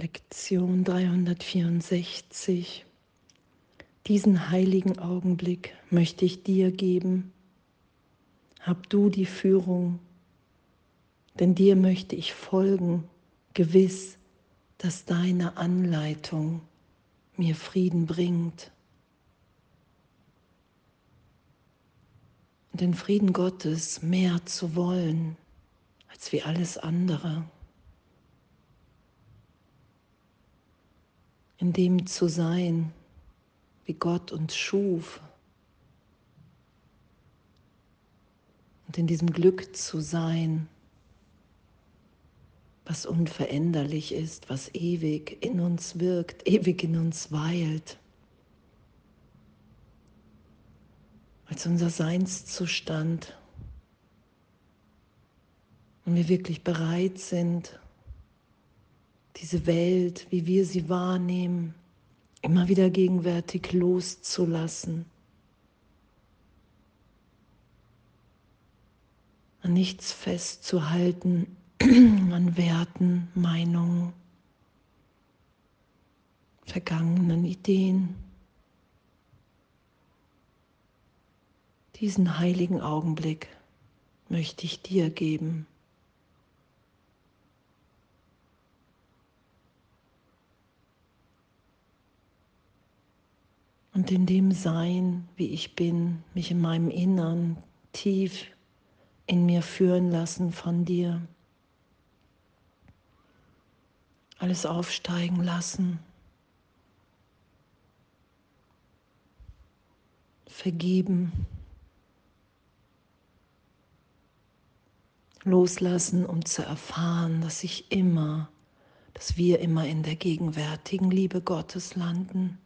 Lektion 364. Diesen heiligen Augenblick möchte ich dir geben. Hab du die Führung, denn dir möchte ich folgen, gewiss, dass deine Anleitung mir Frieden bringt. Und den Frieden Gottes mehr zu wollen als wie alles andere. In dem zu sein, wie Gott uns schuf. Und in diesem Glück zu sein, was unveränderlich ist, was ewig in uns wirkt, ewig in uns weilt. Als unser Seinszustand. Und wir wirklich bereit sind, diese Welt, wie wir sie wahrnehmen, immer wieder gegenwärtig loszulassen. An nichts festzuhalten, an Werten, Meinungen, vergangenen Ideen. Diesen heiligen Augenblick möchte ich dir geben. In dem Sein, wie ich bin, mich in meinem Innern tief in mir führen lassen von dir. alles aufsteigen lassen. Vergeben. Loslassen, um zu erfahren, dass ich immer, dass wir immer in der gegenwärtigen Liebe Gottes landen.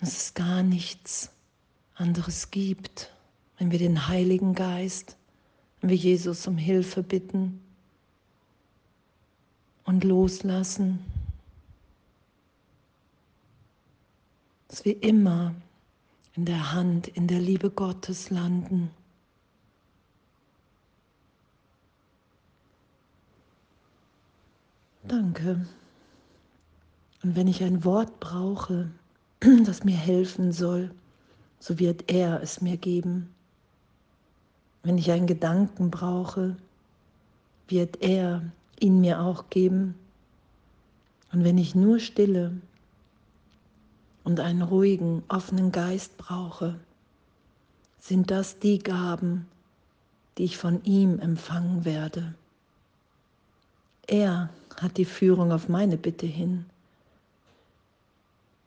Dass es gar nichts anderes gibt, wenn wir den Heiligen Geist, wenn wir Jesus um Hilfe bitten und loslassen. Dass wir immer in der Hand, in der Liebe Gottes landen. Danke. Und wenn ich ein Wort brauche, das mir helfen soll, so wird er es mir geben. Wenn ich einen Gedanken brauche, wird er ihn mir auch geben. Und wenn ich nur Stille und einen ruhigen, offenen Geist brauche, sind das die Gaben, die ich von ihm empfangen werde. Er hat die Führung auf meine Bitte hin.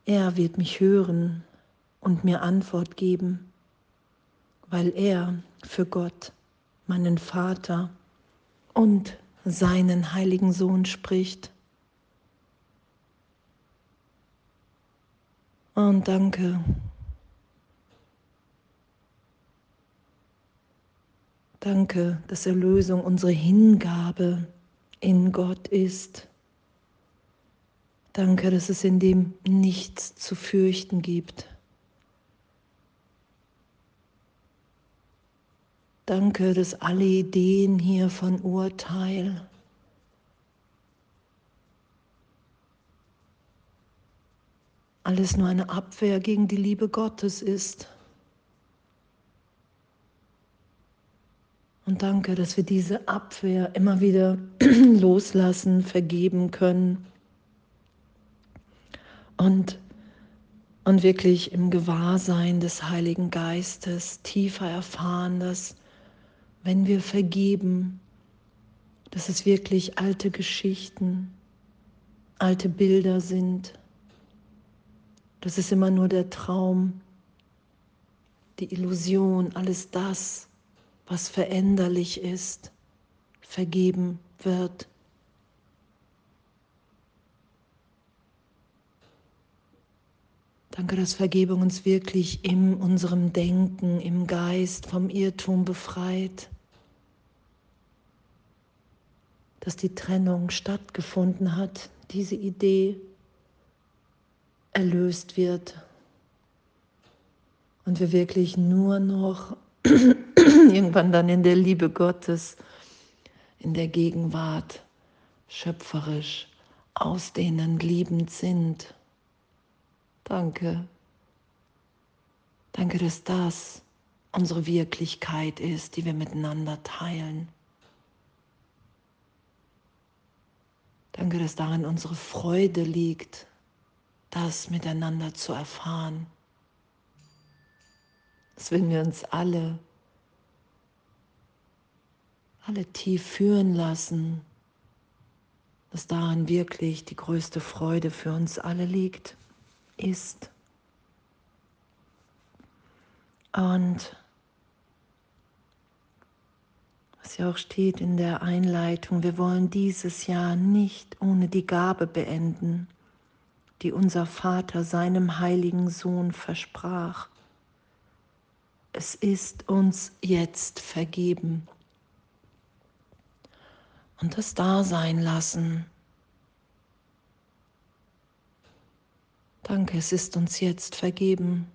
Er wird mich hören und mir Antwort geben, weil er für Gott, meinen Vater und seinen heiligen Sohn spricht. Und danke. Danke, dass Erlösung unsere Hingabe in Gott ist. Danke, dass es in dem nichts zu fürchten gibt. Danke, dass alle Ideen hier von Urteil alles nur eine Abwehr gegen die Liebe Gottes ist. Und danke, dass wir diese Abwehr immer wieder loslassen, vergeben können und, und wirklich im Gewahrsein des Heiligen Geistes tiefer erfahren, dass wenn wir vergeben, dass es wirklich alte Geschichten, alte Bilder sind. Das ist immer nur der Traum, die Illusion, alles das, was veränderlich ist, vergeben wird. Danke, dass Vergebung uns wirklich in unserem Denken, im Geist vom Irrtum befreit. Dass die Trennung stattgefunden hat, diese Idee erlöst wird und wir wirklich nur noch irgendwann dann in der Liebe Gottes, in der Gegenwart schöpferisch, ausdehnend, liebend sind. Danke. Danke, dass das unsere Wirklichkeit ist, die wir miteinander teilen. Danke, dass darin unsere Freude liegt, das miteinander zu erfahren. Dass wenn wir uns alle, alle tief führen lassen, dass darin wirklich die größte Freude für uns alle liegt, ist. Und was ja auch steht in der Einleitung, wir wollen dieses Jahr nicht ohne die Gabe beenden, die unser Vater seinem heiligen Sohn versprach. Es ist uns jetzt vergeben. Und das Dasein lassen. Danke, es ist uns jetzt vergeben.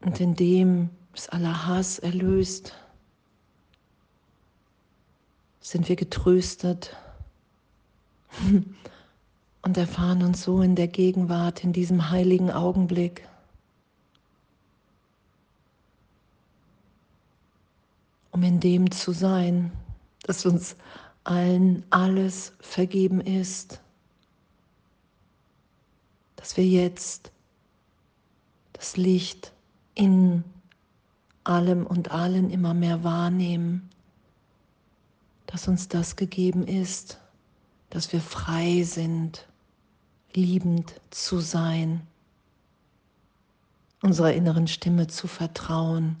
Und indem es aller Hass erlöst, sind wir getröstet und erfahren uns so in der Gegenwart, in diesem heiligen Augenblick. Um in dem zu sein, dass uns allen alles vergeben ist, dass wir jetzt das Licht in allem und allen immer mehr wahrnehmen, dass uns das gegeben ist, dass wir frei sind, liebend zu sein, unserer inneren Stimme zu vertrauen,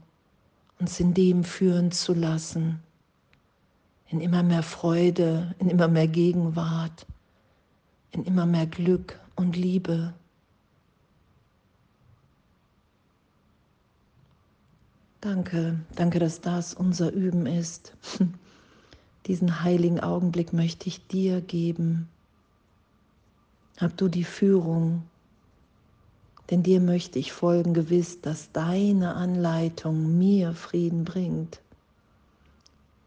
uns in dem führen zu lassen, in immer mehr Freude, in immer mehr Gegenwart, in immer mehr Glück und Liebe. Danke, danke, dass das unser Üben ist. Diesen heiligen Augenblick möchte ich dir geben. Hab du die Führung, denn dir möchte ich folgen, gewiss, dass deine Anleitung mir Frieden bringt.